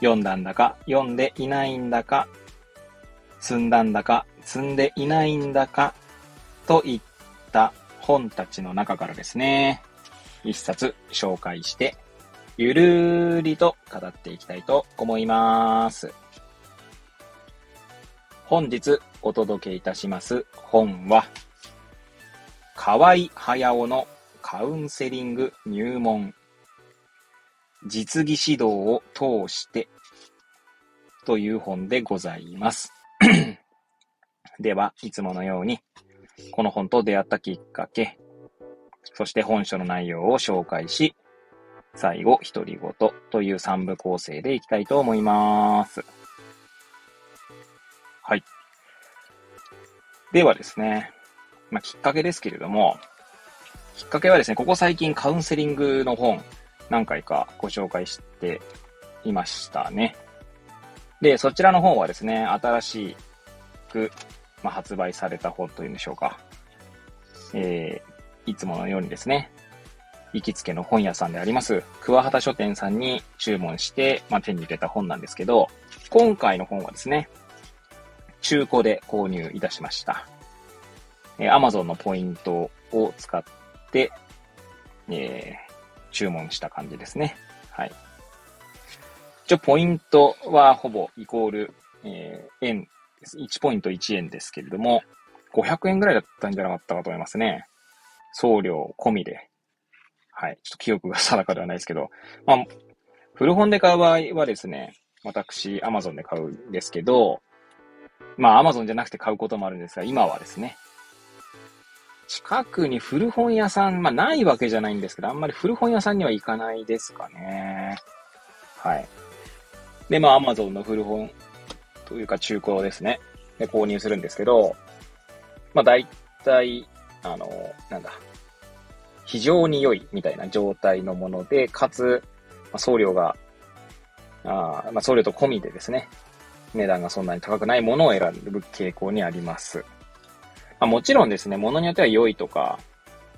読んだんだか、読んでいないんだか、積んだんだか、積んでいないんだか、といった本たちの中からですね、一冊紹介して、ゆるーりと語っていきたいと思います。本日お届けいたします本は、河合駿のカウンセリング入門実技指導を通してという本でございます。では、いつものように、この本と出会ったきっかけ、そして本書の内容を紹介し、最後、独り言という3部構成でいきたいと思います。はい。ではですね、まあ、きっかけですけれども、きっかけはですね、ここ最近カウンセリングの本、何回かご紹介していましたね。で、そちらの本はですね、新しく、まあ、発売された本というんでしょうか。えー、いつものようにですね、行きつけの本屋さんであります、桑畑書店さんに注文して、まあ、手に入れた本なんですけど、今回の本はですね、中古で購入いたしました。えー、Amazon のポイントを使って、えー、注文した感じですね。はい。一応、ポイントはほぼイコール、えー、円です。1ポイント1円ですけれども、500円ぐらいだったんじゃなかったかと思いますね。送料込みで。はい。ちょっと記憶が定かではないですけど、まあ、古本で買う場合はですね、私、アマゾンで買うんですけど、まあ、アマゾンじゃなくて買うこともあるんですが、今はですね、近くに古本屋さん、まあないわけじゃないんですけど、あんまり古本屋さんには行かないですかね。はい。で、まあ Amazon の古本というか中古ですね。で、購入するんですけど、まあ大体、あの、なんだ、非常に良いみたいな状態のもので、かつ、まあ、送料が、あまあ、送料と込みでですね、値段がそんなに高くないものを選ぶ傾向にあります。まあ、もちろんですね、物によっては良いとか、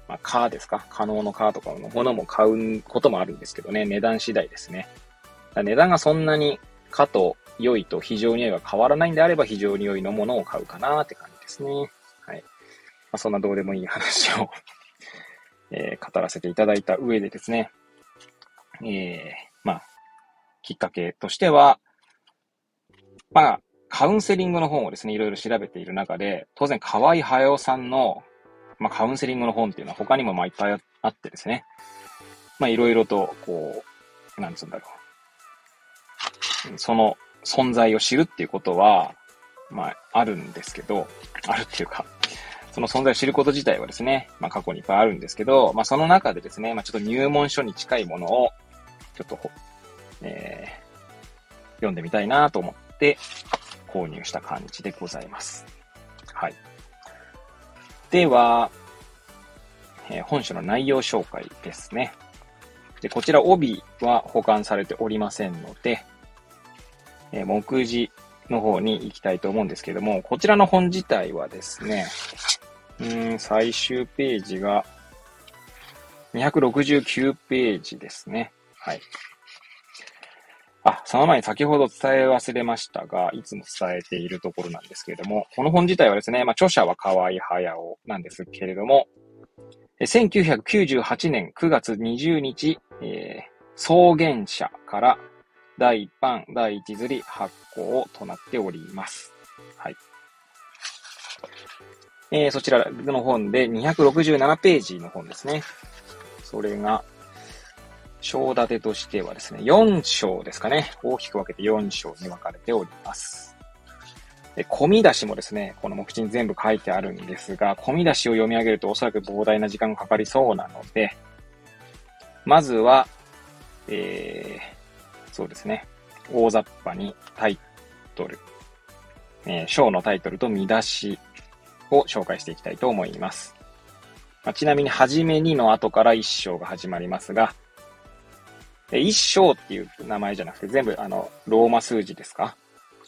まあ、カーですか？可能のカーとかのものも買うこともあるんですけどね、値段次第ですね。値段がそんなにかと良いと非常に良いが変わらないんであれば非常に良いのものを買うかなって感じですね。はい。まあ、そんなどうでもいい話を えー、語らせていただいた上でですね、えー、まあ、きっかけとしては、まあ、カウンセリングの本をですね、いろいろ調べている中で、当然、河合駿さんの、まあ、カウンセリングの本っていうのは他にもまあいっぱいあってですね、まあ、いろいろと、こう、なんつうんだろう。その存在を知るっていうことは、まあ、あるんですけど、あるっていうか、その存在を知ること自体はですね、まあ、過去にいっぱいあるんですけど、まあ、その中でですね、まあ、ちょっと入門書に近いものを、ちょっと、えー、読んでみたいなと思って、購入した感じでございます。はい。では、えー、本書の内容紹介ですね。で、こちら帯は保管されておりませんので、え、目次の方に行きたいと思うんですけども、こちらの本自体はですね、うん、最終ページが269ページですね。はい。あ、その前に先ほど伝え忘れましたが、いつも伝えているところなんですけれども、この本自体はですね、まあ、著者は河合駿なんですけれども、1998年9月20日、えー、草原社から第一版、第一釣り発行となっております。はい。えー、そちらの本で267ページの本ですね。それが、章立てとしてはですね、4章ですかね。大きく分けて4章に分かれております。で、込み出しもですね、この目次に全部書いてあるんですが、込み出しを読み上げるとおそらく膨大な時間がかかりそうなので、まずは、えー、そうですね。大雑把にタイトル、えー、章のタイトルと見出しを紹介していきたいと思います。まあ、ちなみに、はじめにの後から一章が始まりますが、一章っていう名前じゃなくて、全部、あの、ローマ数字ですか？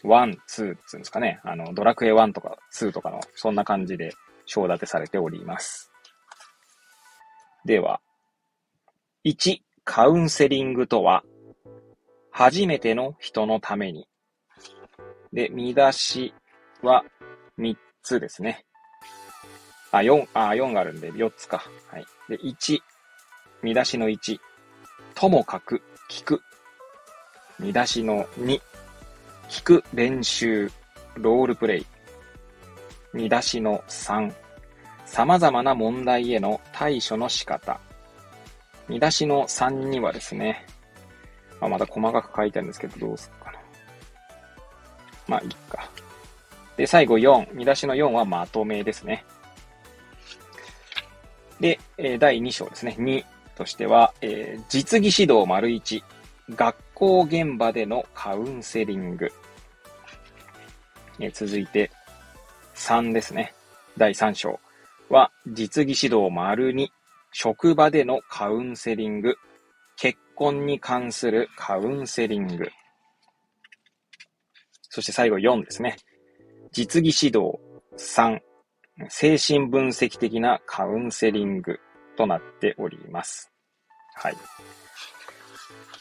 one、two っていうんですかね。あの、ドラクエ1とか2とかの、そんな感じで章立てされております。では、1、カウンセリングとは、初めての人のために。で、見出しは3つですね。あ、4、あ、4があるんで4つか。はい。で、1、見出しの1、ともかく聞く。見出しの2、聞く練習、ロールプレイ。見出しの3、様々な問題への対処の仕方。見出しの3にはですね、まあ、また細かく書いてあるんですけど、どうするかな。まあ、いいか。で、最後4、見出しの4はまとめですね。で、え第2章ですね。2としては、えー、実技指導丸1、学校現場でのカウンセリング。え、続いて、3ですね。第3章は、実技指導丸2、職場でのカウンセリング。結婚に関するカウンセリング。そして最後4ですね。実技指導3、精神分析的なカウンセリングとなっております。はい。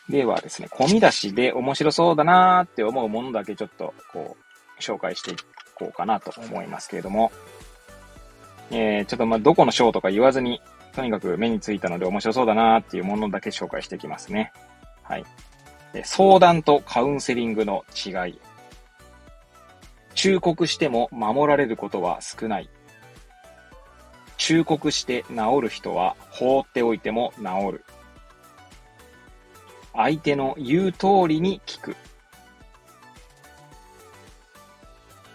ではですね、込み出しで面白そうだなーって思うものだけちょっとこう、紹介していこうかなと思いますけれども、えー、ちょっとまあどこの章とか言わずに、とにかく目についたので面白そうだなーっていうものだけ紹介していきますね。はい。相談とカウンセリングの違い。忠告しても守られることは少ない。忠告して治る人は放っておいても治る。相手の言う通りに聞く。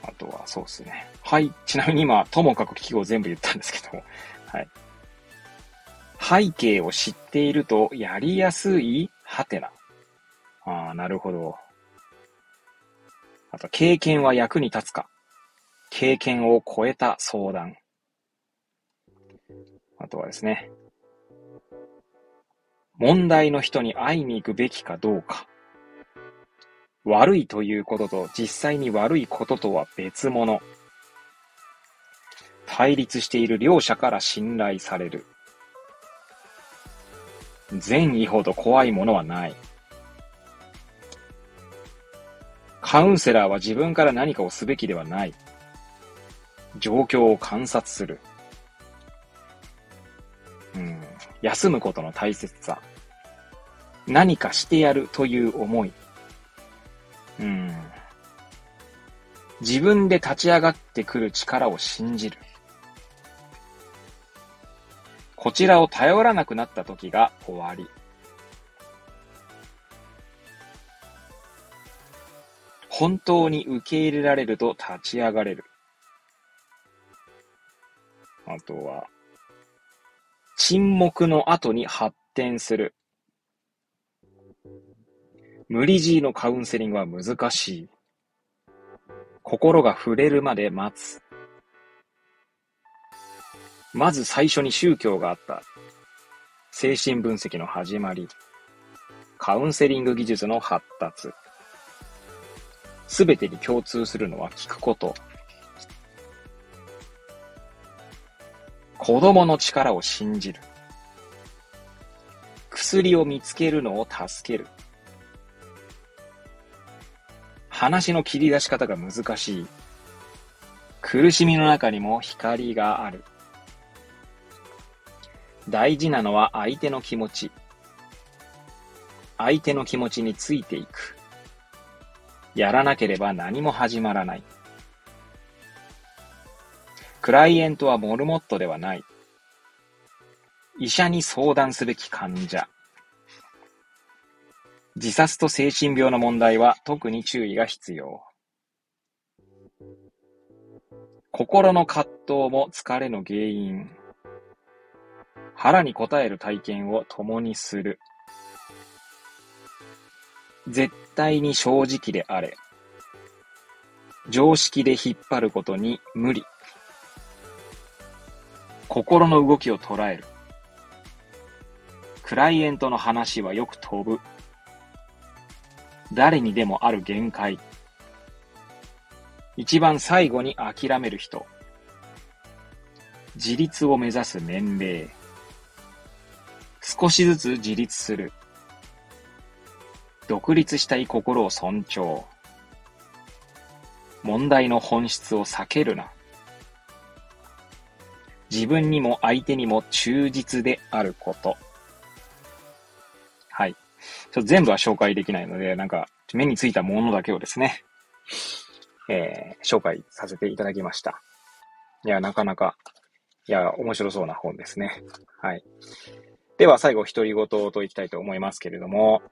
あとは、そうですね。はい。ちなみに今、ともかく記号全部言ったんですけど、はい。背景を知っているとやりやすい？はてな。ああ、なるほど。あと、経験は役に立つか。経験を超えた相談。あとはですね、問題の人に会いに行くべきかどうか。悪いということと実際に悪いこととは別物。対立している両者から信頼される。善意ほど怖いものはない。カウンセラーは自分から何かをすべきではない。状況を観察する。うん、休むことの大切さ。何かしてやるという思い。うん、自分で立ち上がってくる力を信じる。こちらを頼らなくなった時が終わり。本当に受け入れられると立ち上がれる。あとは、沈黙の後に発展する。無理強いのカウンセリングは難しい。心が触れるまで待つ。まず最初に宗教があった。精神分析の始まり。カウンセリング技術の発達。すべてに共通するのは聞くこと。子供の力を信じる。薬を見つけるのを助ける。話の切り出し方が難しい。苦しみの中にも光がある。大事なのは相手の気持ち。相手の気持ちについていく。やらなければ何も始まらない。クライエントはモルモットではない。医者に相談すべき患者。自殺と精神病の問題は特に注意が必要。心の葛藤も疲れの原因。腹に応える体験を共にする。絶対に正直であれ。常識で引っ張ることに無理。心の動きを捉える。クライエントの話はよく飛ぶ。誰にでもある限界。一番最後に諦める人。自立を目指す年齢。少しずつ自立する。独立したい心を尊重。問題の本質を避けるな。自分にも相手にも忠実であること。はい。ちょっと全部は紹介できないので、なんか目についたものだけをですね、えー、紹介させていただきました。いや、なかなか、いや、面白そうな本ですね。はい。では最後、独り言といきたいと思いますけれども、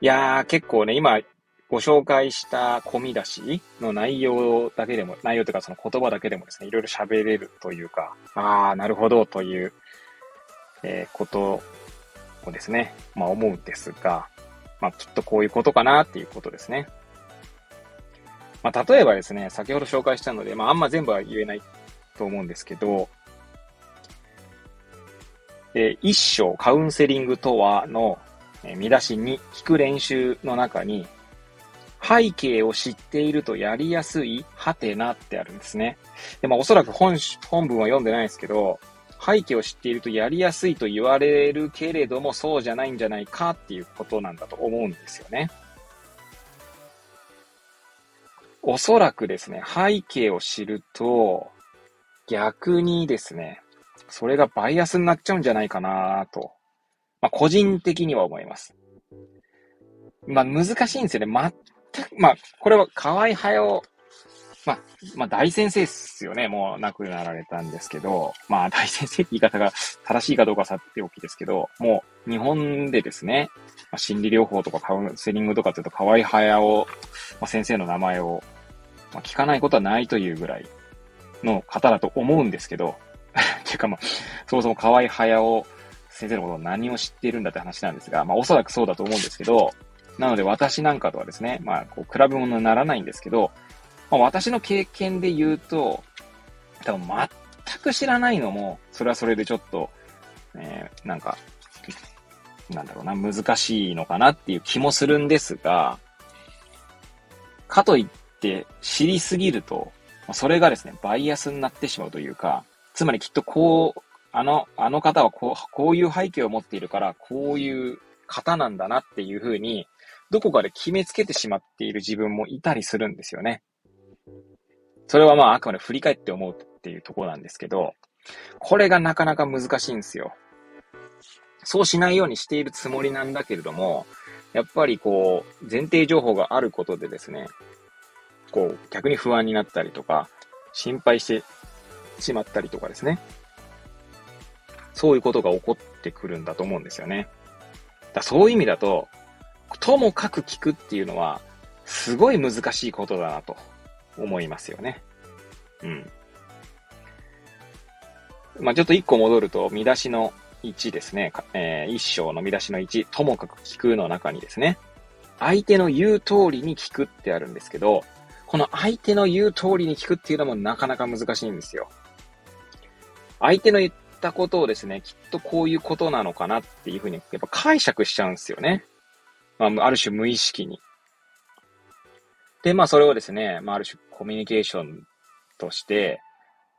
いやー、結構ね、今、ご紹介した込み出しの内容だけでも、内容というかその言葉だけでもですね、いろいろ喋れるというか、ああ、なるほどという、えー、ことをですね、まあ思うんですが、まあきっとこういうことかなっていうことですね。まあ例えばですね、先ほど紹介したので、まああんま全部は言えないと思うんですけど、えー、一章カウンセリングとはの見出しに聞く練習の中に、背景を知っているとやりやすいハテナってあるんですね。で、まあおそらく本、本文は読んでないですけど、背景を知っているとやりやすいと言われるけれども、そうじゃないんじゃないかっていうことなんだと思うんですよね。おそらくですね、背景を知ると、逆にですね、それがバイアスになっちゃうんじゃないかなと、まあ個人的には思います。まあ難しいんですよね。く、まあ、これは河合駿、まあ、まあ、大先生っすよね。もう亡くなられたんですけど、まあ、大先生って言い方が正しいかどうかさておきですけど、もう、日本でですね、まあ、心理療法とかカウンセリングとかっていうと、河合駿、まあ、先生の名前を、まあ、聞かないことはないというぐらいの方だと思うんですけど、ていうかまあ、そもそも河合駿先生のことを何を知っているんだって話なんですが、まあ、おそらくそうだと思うんですけど、なので私なんかとはですね、まあ、こう、比べ物にならないんですけど、まあ、私の経験で言うと、多分全く知らないのも、それはそれでちょっと、えー、なんか、なんだろうな、難しいのかなっていう気もするんですが、かといって知りすぎると、それがですね、バイアスになってしまうというか、つまりきっとこう、あの、あの方はこう、こういう背景を持っているから、こういう方なんだなっていうふうに、どこかで決めつけてしまっている自分もいたりするんですよね。それはまああくまで振り返って思うっていうところなんですけど、これがなかなか難しいんですよ。そうしないようにしているつもりなんだけれども、やっぱりこう、前提情報があることでですね、こう、逆に不安になったりとか、心配してしまったりとかですね。そういうことが起こってくるんだと思うんですよね。だそういう意味だと、ともかく聞くっていうのは、すごい難しいことだなと思いますよね。うん。まあ、ちょっと一個戻ると、見出しの1ですね。えー、一章の見出しの1、ともかく聞くの中にですね、相手の言う通りに聞くってあるんですけど、この相手の言う通りに聞くっていうのもなかなか難しいんですよ。相手の言ったことをですね、きっとこういうことなのかなっていうふうに、やっぱ解釈しちゃうんですよね。まあ、ある種無意識に。で、まあ、それをですね、まあ、ある種コミュニケーションとして、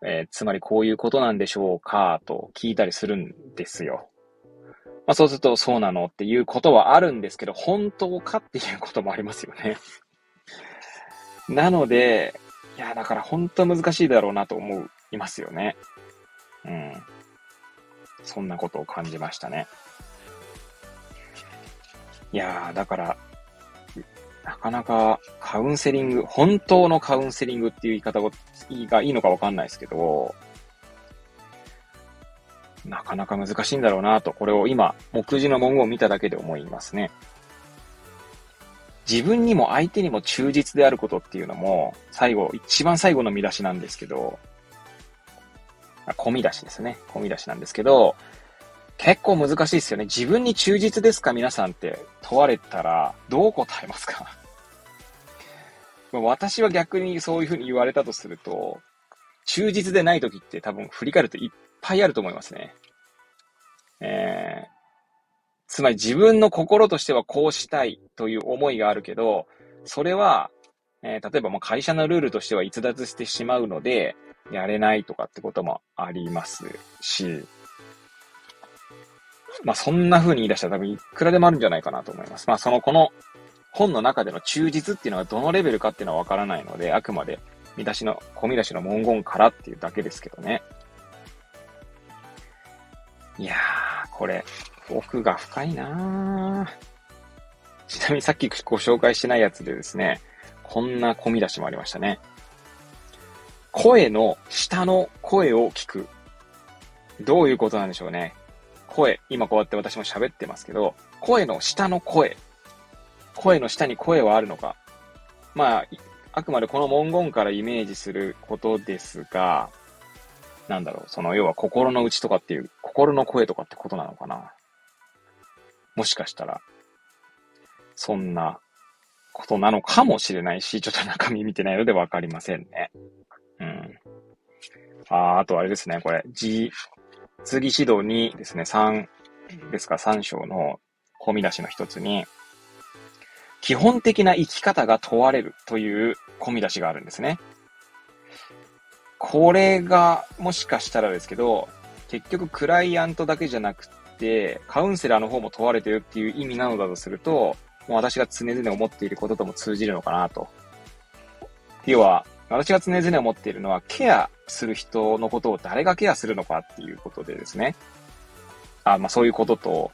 えー、つまりこういうことなんでしょうか、と聞いたりするんですよ。まあ、そうすると、そうなのっていうことはあるんですけど、本当かっていうこともありますよね。なので、いや、だから本当難しいだろうなと思いますよね。うん。そんなことを感じましたね。いやー、だから、なかなかカウンセリング、本当のカウンセリングっていう言い方がいいのかわかんないですけど、なかなか難しいんだろうなと、これを今、目次の文言を見ただけで思いますね。自分にも相手にも忠実であることっていうのも、最後、一番最後の見出しなんですけど、込み出しですね。込み出しなんですけど、結構難しいですよね。自分に忠実ですか皆さんって問われたら、どう答えますか？私は逆にそういうふうに言われたとすると、忠実でない時って多分振り返るといっぱいあると思いますね。えー、つまり自分の心としてはこうしたいという思いがあるけど、それは、えー、例えばもう会社のルールとしては逸脱してしまうので、やれないとかってこともありますし、まあそんな風に言い出したら多分いくらでもあるんじゃないかなと思います。まあそのこの本の中での忠実っていうのはどのレベルかっていうのはわからないので、あくまで見出しの、込み出しの文言からっていうだけですけどね。いやー、これ、奥が深いなちなみにさっきご紹介してないやつでですね、こんな込み出しもありましたね。声の下の声を聞く。どういうことなんでしょうね。声、今こうやって私も喋ってますけど、声の下の声。声の下に声はあるのか。まあ、あくまでこの文言からイメージすることですが、なんだろう、その要は心の内とかっていう、心の声とかってことなのかな。もしかしたら、そんなことなのかもしれないし、ちょっと中身見てないのでわかりませんね。うん。ああとあれですね、これ、G、次指導にですね、3ですか、3章の込み出しの一つに、基本的な生き方が問われるという込み出しがあるんですね。これが、もしかしたらですけど、結局クライアントだけじゃなくて、カウンセラーの方も問われてるっていう意味なのだとすると、もう私が常々思っていることとも通じるのかなと。要は、私が常々思っているのは、ケアする人のことを誰がケアするのかっていうことでですね。あまあそういうことと、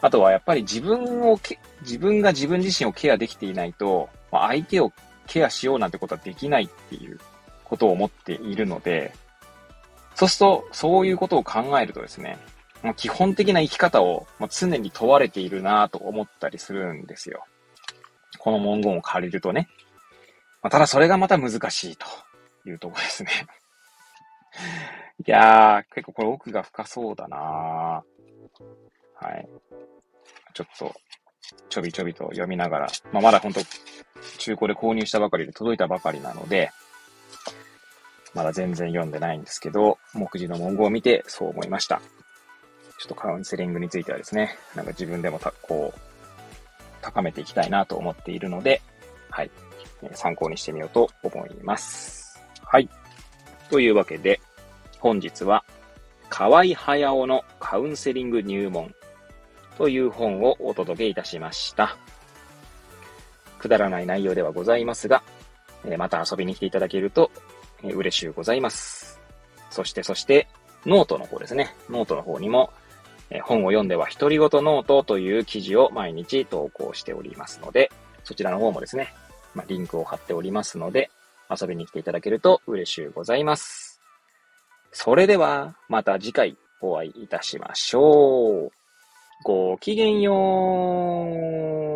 あとはやっぱり自分を自分が自分自身をケアできていないと、まあ、相手をケアしようなんてことはできないっていうことを思っているので、そうすると、そういうことを考えるとですね、まあ、基本的な生き方を、常に問われているなと思ったりするんですよ。この文言を借りるとね。まあ、ただそれがまた難しいというところですね。いやー、結構これ奥が深そうだなはい。ちょっと、ちょびちょびと読みながら、まあ、まだ本当中古で購入したばかりで届いたばかりなので、まだ全然読んでないんですけど、目次の文言を見てそう思いました。ちょっとカウンセリングについてはですね、なんか自分でもた、こう、高めていきたいなと思っているので、はい。参考にしてみようと思います。はい。というわけで、本日は、河合駿のカウンセリング入門という本をお届けいたしました。くだらない内容ではございますが、また遊びに来ていただけると嬉しゅうございます。そして、そして、ノートの方ですね。ノートの方にも、本を読んでは独り言ノートという記事を毎日投稿しておりますので、そちらの方もですね、ま、リンクを貼っておりますので、遊びに来ていただけると嬉しゅうございます。それでは、また次回お会いいたしましょう。ごきげんよう。